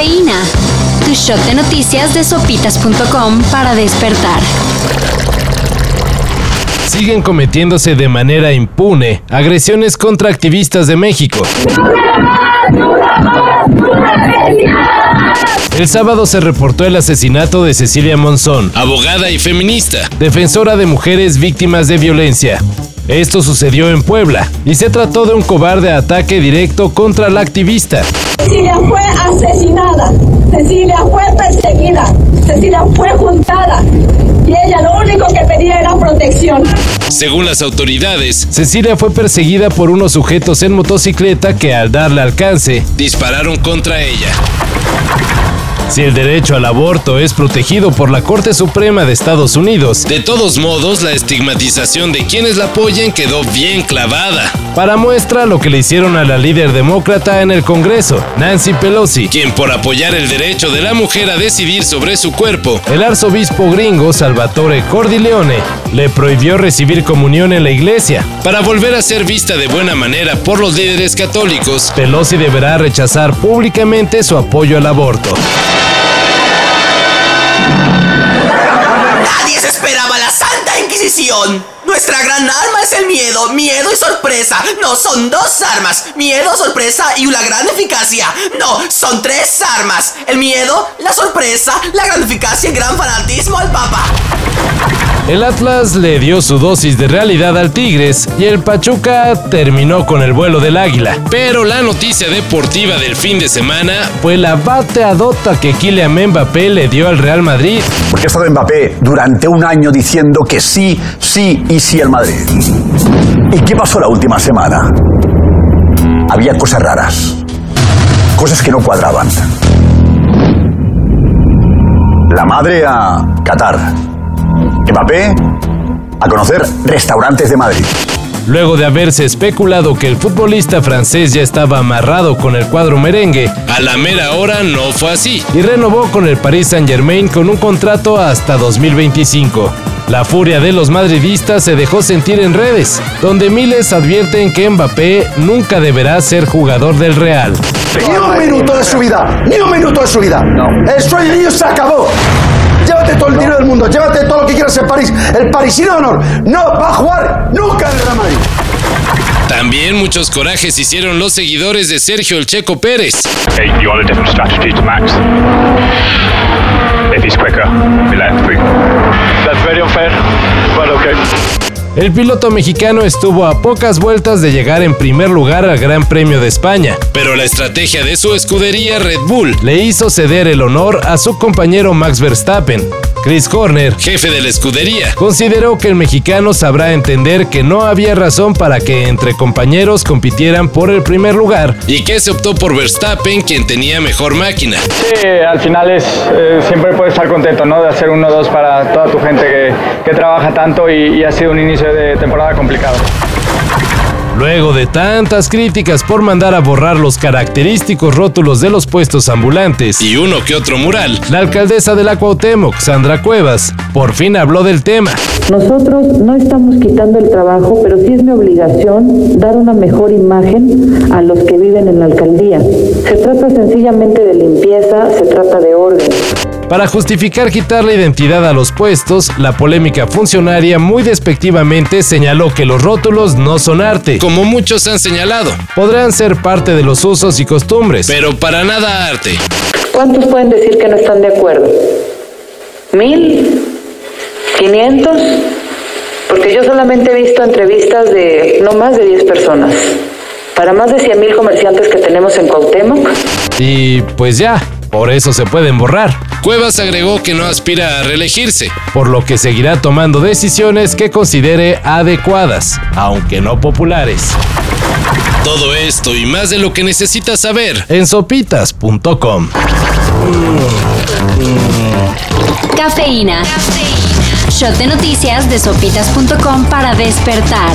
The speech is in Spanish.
Tu shot de noticias de sopitas.com para despertar. Siguen cometiéndose de manera impune agresiones contra activistas de México. El sábado se reportó el asesinato de Cecilia Monzón, abogada y feminista, defensora de mujeres víctimas de violencia. Esto sucedió en Puebla y se trató de un cobarde ataque directo contra la activista. Cecilia fue asesinada, Cecilia fue perseguida, Cecilia fue juntada y ella lo único que pedía era protección. Según las autoridades, Cecilia fue perseguida por unos sujetos en motocicleta que al darle alcance dispararon contra ella. Si el derecho al aborto es protegido por la Corte Suprema de Estados Unidos, de todos modos la estigmatización de quienes la apoyen quedó bien clavada. Para muestra lo que le hicieron a la líder demócrata en el Congreso, Nancy Pelosi, quien por apoyar el derecho de la mujer a decidir sobre su cuerpo, el arzobispo gringo Salvatore Cordileone le prohibió recibir comunión en la iglesia. Para volver a ser vista de buena manera por los líderes católicos, Pelosi deberá rechazar públicamente su apoyo al aborto. Nadie se esperaba la Santa Inquisición. Nuestra gran arma es el miedo, miedo y sorpresa. No son dos armas, miedo, sorpresa y una gran eficacia. No, son tres armas. El miedo, la sorpresa, la gran eficacia y gran fanatismo al Papa. El Atlas le dio su dosis de realidad al Tigres y el Pachuca terminó con el vuelo del águila. Pero la noticia deportiva del fin de semana fue la bateadota que Kylian Mbappé le dio al Real Madrid. Porque ha estado Mbappé durante un año diciendo que sí, sí y sí al Madrid. ¿Y qué pasó la última semana? Había cosas raras, cosas que no cuadraban. La madre a Qatar, Mbappé a conocer restaurantes de Madrid. Luego de haberse especulado que el futbolista francés ya estaba amarrado con el cuadro merengue, a la mera hora no fue así y renovó con el Paris Saint-Germain con un contrato hasta 2025. La furia de los madridistas se dejó sentir en redes, donde miles advierten que Mbappé nunca deberá ser jugador del Real. Ni un minuto de su vida, ni un minuto de su vida. El sueño se acabó. Llévate todo el dinero del mundo, llévate todo lo que quieras en París. El parisino de honor no va a jugar nunca en el Real Madrid. También muchos corajes hicieron los seguidores de Sergio El Checo Pérez. Okay, you want a different strategy to Max. If he's quicker, we let him through. That's very unfair, but okay. El piloto mexicano estuvo a pocas vueltas de llegar en primer lugar al Gran Premio de España, pero la estrategia de su escudería Red Bull le hizo ceder el honor a su compañero Max Verstappen. Chris Horner, jefe de la escudería, consideró que el mexicano sabrá entender que no había razón para que entre compañeros compitieran por el primer lugar y que se optó por Verstappen quien tenía mejor máquina. Sí, al final es, eh, siempre puedes estar contento ¿no? de hacer uno dos para toda tu gente que, que trabaja tanto y, y ha sido un inicio de temporada complicado. Luego de tantas críticas por mandar a borrar los característicos rótulos de los puestos ambulantes y uno que otro mural, la alcaldesa de la Cuauhtémoc, Sandra Cuevas, por fin habló del tema. Nosotros no estamos quitando el trabajo, pero sí es mi obligación dar una mejor imagen a los que viven en la alcaldía. Se trata sencillamente de limpieza, se trata de orden. Para justificar quitar la identidad a los puestos, la polémica funcionaria muy despectivamente señaló que los rótulos no son arte, como muchos han señalado. Podrán ser parte de los usos y costumbres, pero para nada arte. ¿Cuántos pueden decir que no están de acuerdo? ¿Mil? ¿Quinientos? Porque yo solamente he visto entrevistas de no más de 10 personas. Para más de 100 mil comerciantes que tenemos en Cuauhtémoc. Y pues ya, por eso se pueden borrar. Cuevas agregó que no aspira a reelegirse, por lo que seguirá tomando decisiones que considere adecuadas, aunque no populares. Todo esto y más de lo que necesitas saber en sopitas.com. Cafeína. Shot de noticias de sopitas.com para despertar.